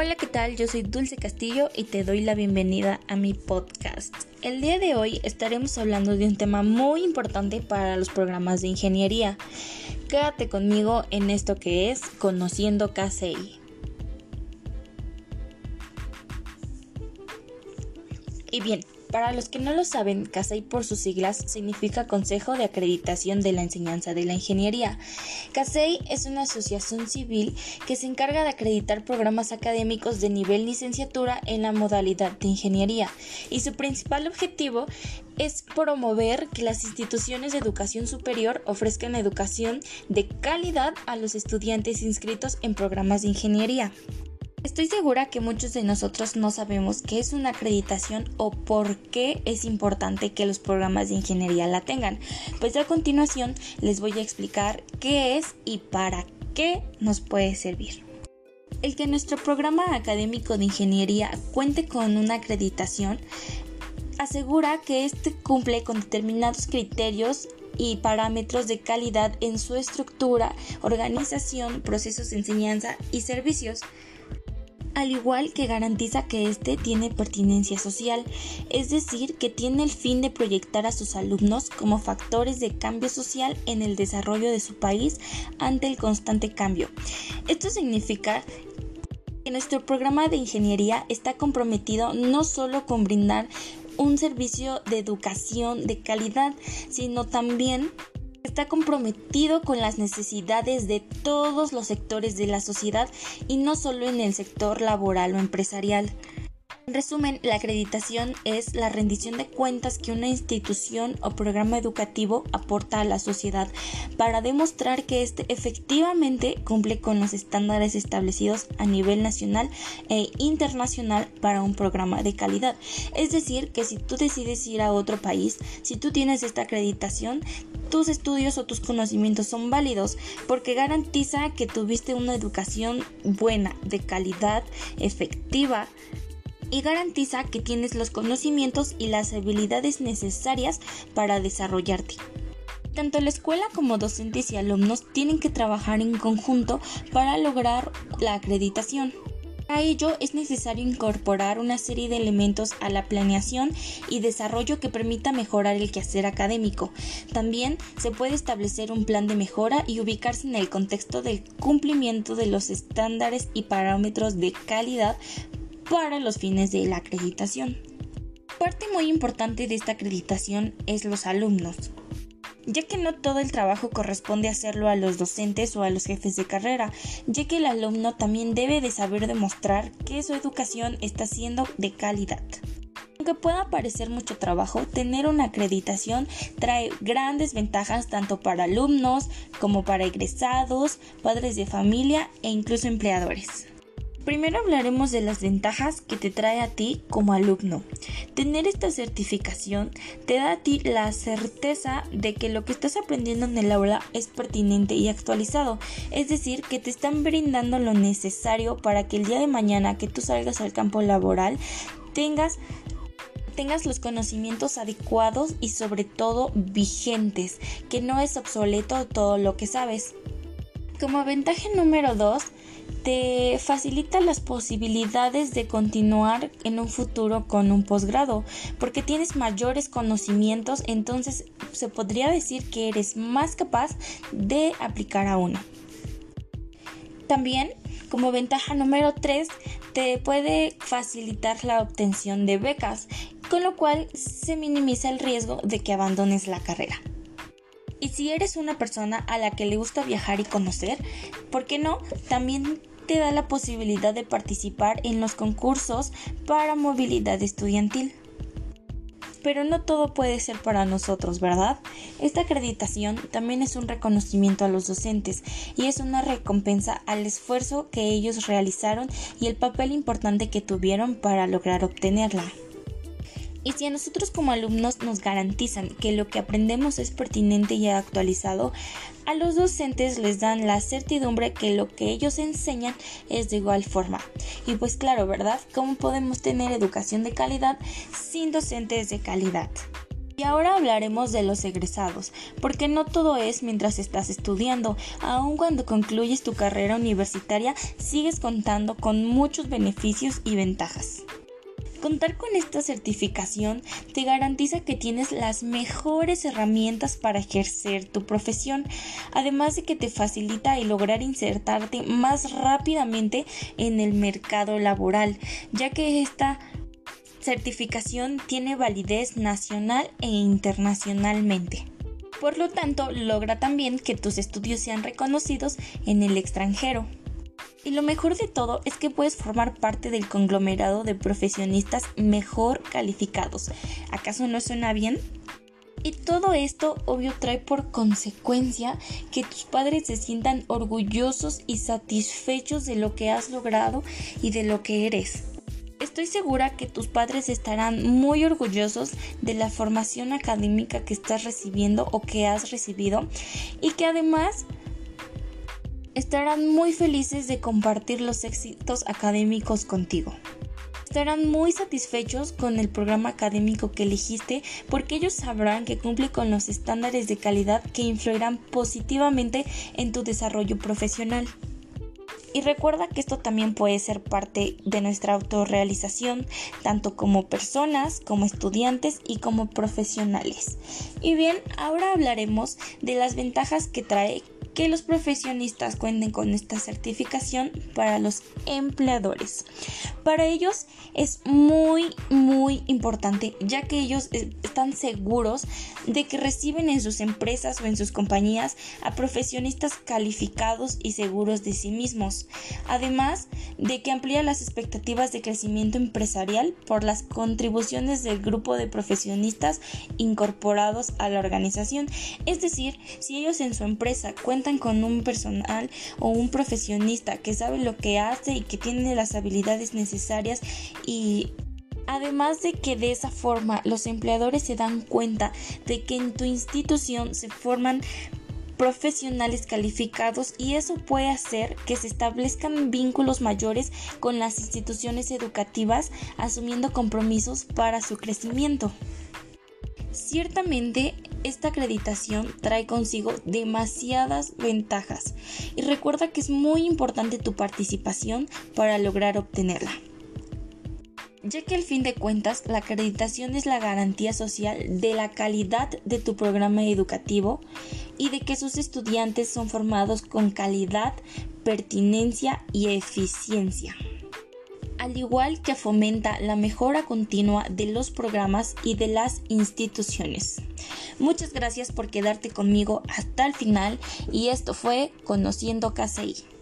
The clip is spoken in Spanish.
Hola, ¿qué tal? Yo soy Dulce Castillo y te doy la bienvenida a mi podcast. El día de hoy estaremos hablando de un tema muy importante para los programas de ingeniería. Quédate conmigo en esto que es Conociendo KCI. Y bien, para los que no lo saben, CASEI por sus siglas significa Consejo de Acreditación de la Enseñanza de la Ingeniería. CASEI es una asociación civil que se encarga de acreditar programas académicos de nivel licenciatura en la modalidad de ingeniería y su principal objetivo es promover que las instituciones de educación superior ofrezcan educación de calidad a los estudiantes inscritos en programas de ingeniería. Estoy segura que muchos de nosotros no sabemos qué es una acreditación o por qué es importante que los programas de ingeniería la tengan. Pues a continuación les voy a explicar qué es y para qué nos puede servir. El que nuestro programa académico de ingeniería cuente con una acreditación asegura que éste cumple con determinados criterios y parámetros de calidad en su estructura, organización, procesos de enseñanza y servicios al igual que garantiza que éste tiene pertinencia social, es decir, que tiene el fin de proyectar a sus alumnos como factores de cambio social en el desarrollo de su país ante el constante cambio. Esto significa que nuestro programa de ingeniería está comprometido no solo con brindar un servicio de educación de calidad, sino también está comprometido con las necesidades de todos los sectores de la sociedad y no solo en el sector laboral o empresarial. En resumen, la acreditación es la rendición de cuentas que una institución o programa educativo aporta a la sociedad para demostrar que éste efectivamente cumple con los estándares establecidos a nivel nacional e internacional para un programa de calidad. Es decir, que si tú decides ir a otro país, si tú tienes esta acreditación, tus estudios o tus conocimientos son válidos porque garantiza que tuviste una educación buena, de calidad, efectiva, y garantiza que tienes los conocimientos y las habilidades necesarias para desarrollarte. Tanto la escuela como docentes y alumnos tienen que trabajar en conjunto para lograr la acreditación. Para ello es necesario incorporar una serie de elementos a la planeación y desarrollo que permita mejorar el quehacer académico. También se puede establecer un plan de mejora y ubicarse en el contexto del cumplimiento de los estándares y parámetros de calidad para los fines de la acreditación. Parte muy importante de esta acreditación es los alumnos, ya que no todo el trabajo corresponde hacerlo a los docentes o a los jefes de carrera, ya que el alumno también debe de saber demostrar que su educación está siendo de calidad. Aunque pueda parecer mucho trabajo, tener una acreditación trae grandes ventajas tanto para alumnos como para egresados, padres de familia e incluso empleadores. Primero hablaremos de las ventajas que te trae a ti como alumno. Tener esta certificación te da a ti la certeza de que lo que estás aprendiendo en el aula es pertinente y actualizado, es decir, que te están brindando lo necesario para que el día de mañana que tú salgas al campo laboral tengas tengas los conocimientos adecuados y sobre todo vigentes, que no es obsoleto todo lo que sabes. Como ventaja número 2, te facilita las posibilidades de continuar en un futuro con un posgrado, porque tienes mayores conocimientos, entonces se podría decir que eres más capaz de aplicar a uno. También, como ventaja número 3, te puede facilitar la obtención de becas, con lo cual se minimiza el riesgo de que abandones la carrera. Y si eres una persona a la que le gusta viajar y conocer, ¿por qué no? También te da la posibilidad de participar en los concursos para movilidad estudiantil. Pero no todo puede ser para nosotros, ¿verdad? Esta acreditación también es un reconocimiento a los docentes y es una recompensa al esfuerzo que ellos realizaron y el papel importante que tuvieron para lograr obtenerla. Y si a nosotros como alumnos nos garantizan que lo que aprendemos es pertinente y actualizado, a los docentes les dan la certidumbre que lo que ellos enseñan es de igual forma. Y pues claro, ¿verdad? ¿Cómo podemos tener educación de calidad sin docentes de calidad? Y ahora hablaremos de los egresados, porque no todo es mientras estás estudiando, aun cuando concluyes tu carrera universitaria sigues contando con muchos beneficios y ventajas. Contar con esta certificación te garantiza que tienes las mejores herramientas para ejercer tu profesión, además de que te facilita el lograr insertarte más rápidamente en el mercado laboral, ya que esta certificación tiene validez nacional e internacionalmente. Por lo tanto, logra también que tus estudios sean reconocidos en el extranjero. Y lo mejor de todo es que puedes formar parte del conglomerado de profesionistas mejor calificados. ¿Acaso no suena bien? Y todo esto obvio trae por consecuencia que tus padres se sientan orgullosos y satisfechos de lo que has logrado y de lo que eres. Estoy segura que tus padres estarán muy orgullosos de la formación académica que estás recibiendo o que has recibido y que además estarán muy felices de compartir los éxitos académicos contigo. Estarán muy satisfechos con el programa académico que elegiste porque ellos sabrán que cumple con los estándares de calidad que influirán positivamente en tu desarrollo profesional. Y recuerda que esto también puede ser parte de nuestra autorrealización, tanto como personas, como estudiantes y como profesionales. Y bien, ahora hablaremos de las ventajas que trae que los profesionistas cuenten con esta certificación para los empleadores. Para ellos es muy, muy importante, ya que ellos están seguros de que reciben en sus empresas o en sus compañías a profesionistas calificados y seguros de sí mismos. Además de que amplía las expectativas de crecimiento empresarial por las contribuciones del grupo de profesionistas incorporados a la organización. Es decir, si ellos en su empresa con un personal o un profesionista que sabe lo que hace y que tiene las habilidades necesarias y Además de que de esa forma los empleadores se dan cuenta de que en tu institución se forman profesionales calificados y eso puede hacer que se establezcan vínculos mayores con las instituciones educativas asumiendo compromisos para su crecimiento. Ciertamente, esta acreditación trae consigo demasiadas ventajas y recuerda que es muy importante tu participación para lograr obtenerla. Ya que al fin de cuentas la acreditación es la garantía social de la calidad de tu programa educativo y de que sus estudiantes son formados con calidad, pertinencia y eficiencia al igual que fomenta la mejora continua de los programas y de las instituciones. Muchas gracias por quedarte conmigo hasta el final y esto fue Conociendo KCI.